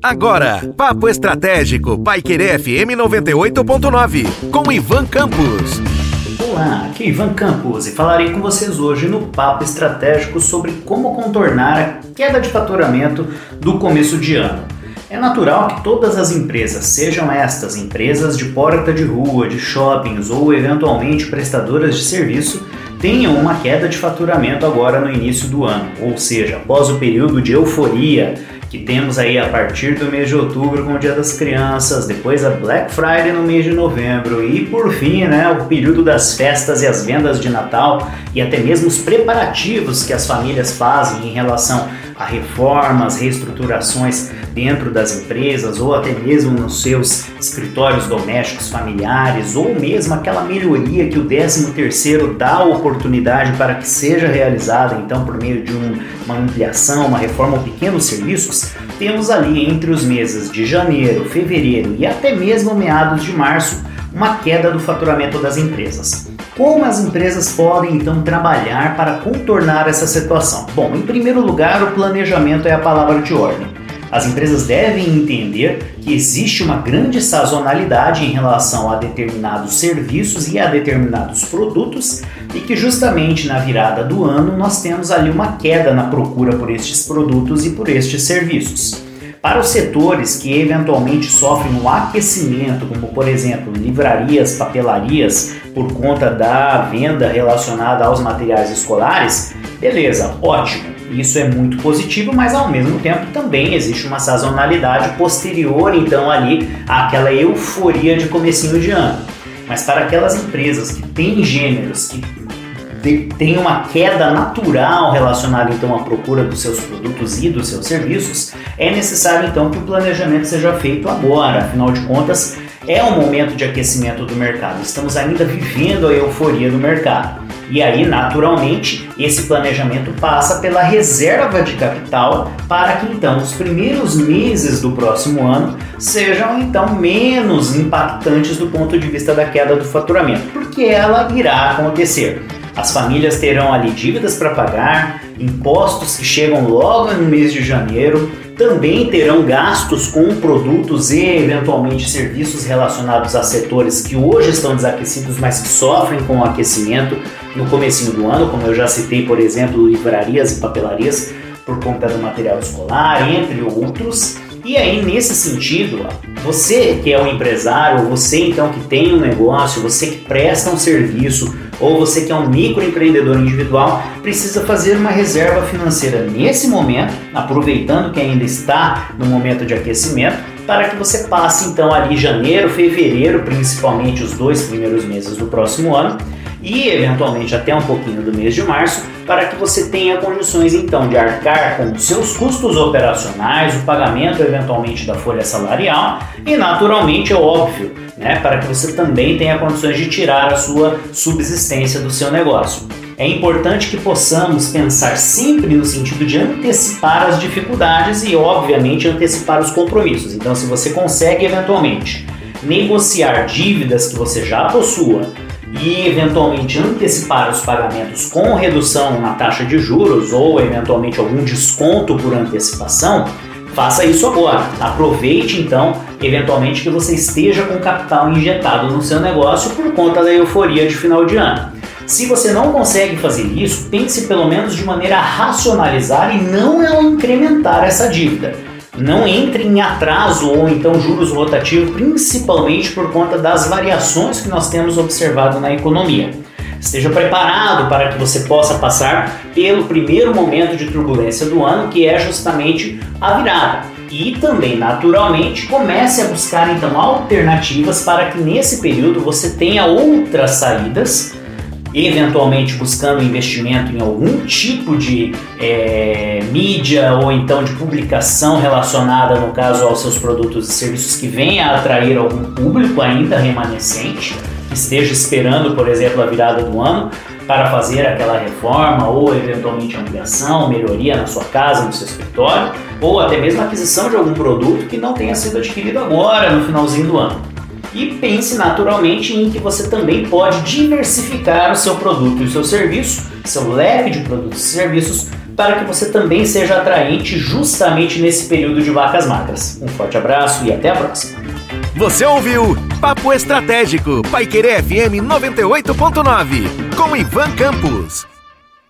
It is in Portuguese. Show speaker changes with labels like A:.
A: Agora, Papo Estratégico, Paiquerê FM 98.9, com Ivan Campos.
B: Olá, aqui é Ivan Campos e falarei com vocês hoje no Papo Estratégico sobre como contornar a queda de faturamento do começo de ano. É natural que todas as empresas, sejam estas empresas de porta de rua, de shoppings ou eventualmente prestadoras de serviço, tenham uma queda de faturamento agora no início do ano, ou seja, após o período de euforia que temos aí a partir do mês de outubro com o Dia das Crianças, depois a Black Friday no mês de novembro e por fim, né, o período das festas e as vendas de Natal e até mesmo os preparativos que as famílias fazem em relação a reformas, reestruturações dentro das empresas ou até mesmo nos seus escritórios domésticos familiares ou mesmo aquela melhoria que o 13 terceiro dá oportunidade para que seja realizada então por meio de um, uma ampliação, uma reforma ou pequenos serviços, temos ali entre os meses de janeiro, fevereiro e até mesmo meados de março uma queda do faturamento das empresas. Como as empresas podem então trabalhar para contornar essa situação? Bom, em primeiro lugar, o planejamento é a palavra de ordem. As empresas devem entender que existe uma grande sazonalidade em relação a determinados serviços e a determinados produtos e que justamente na virada do ano nós temos ali uma queda na procura por estes produtos e por estes serviços. Para os setores que eventualmente sofrem um aquecimento, como por exemplo livrarias, papelarias, por conta da venda relacionada aos materiais escolares, beleza, ótimo. Isso é muito positivo, mas ao mesmo tempo também existe uma sazonalidade posterior então ali àquela euforia de comecinho de ano. Mas para aquelas empresas que têm gêneros que tem uma queda natural relacionada então à procura dos seus produtos e dos seus serviços, é necessário então que o planejamento seja feito agora. Afinal de contas, é um momento de aquecimento do mercado. Estamos ainda vivendo a euforia do mercado. E aí, naturalmente, esse planejamento passa pela reserva de capital para que então os primeiros meses do próximo ano sejam então menos impactantes do ponto de vista da queda do faturamento, porque ela irá acontecer. As famílias terão ali dívidas para pagar, impostos que chegam logo no mês de janeiro, também terão gastos com produtos e eventualmente serviços relacionados a setores que hoje estão desaquecidos, mas que sofrem com o aquecimento no comecinho do ano, como eu já citei, por exemplo, livrarias e papelarias por conta do material escolar, entre outros. E aí, nesse sentido, você que é um empresário, você então que tem um negócio, você que presta um serviço, ou você que é um microempreendedor individual, precisa fazer uma reserva financeira nesse momento, aproveitando que ainda está no momento de aquecimento, para que você passe então ali janeiro, fevereiro, principalmente os dois primeiros meses do próximo ano, e eventualmente até um pouquinho do mês de março, para que você tenha condições então de arcar com os seus custos operacionais, o pagamento eventualmente da folha salarial e naturalmente é óbvio, né, para que você também tenha condições de tirar a sua subsistência do seu negócio. É importante que possamos pensar sempre no sentido de antecipar as dificuldades e, obviamente, antecipar os compromissos. Então, se você consegue eventualmente negociar dívidas que você já possua e eventualmente antecipar os pagamentos com redução na taxa de juros ou eventualmente algum desconto por antecipação, faça isso agora. Aproveite então, eventualmente, que você esteja com capital injetado no seu negócio por conta da euforia de final de ano. Se você não consegue fazer isso, pense pelo menos de maneira a racionalizar e não incrementar essa dívida não entre em atraso ou então juros rotativos, principalmente por conta das variações que nós temos observado na economia. Esteja preparado para que você possa passar pelo primeiro momento de turbulência do ano, que é justamente a virada. E também, naturalmente, comece a buscar então alternativas para que nesse período você tenha outras saídas eventualmente buscando investimento em algum tipo de é, mídia ou então de publicação relacionada, no caso, aos seus produtos e serviços que venha a atrair algum público ainda remanescente, que esteja esperando, por exemplo, a virada do ano para fazer aquela reforma ou eventualmente ampliação, melhoria na sua casa, no seu escritório, ou até mesmo aquisição de algum produto que não tenha sido adquirido agora no finalzinho do ano e pense naturalmente em que você também pode diversificar o seu produto e o seu serviço, seu leque de produtos e serviços, para que você também seja atraente justamente nesse período de vacas magras. Um forte abraço e até a próxima.
A: Você ouviu Papo Estratégico, Paiquerê FM 98.9, com Ivan Campos.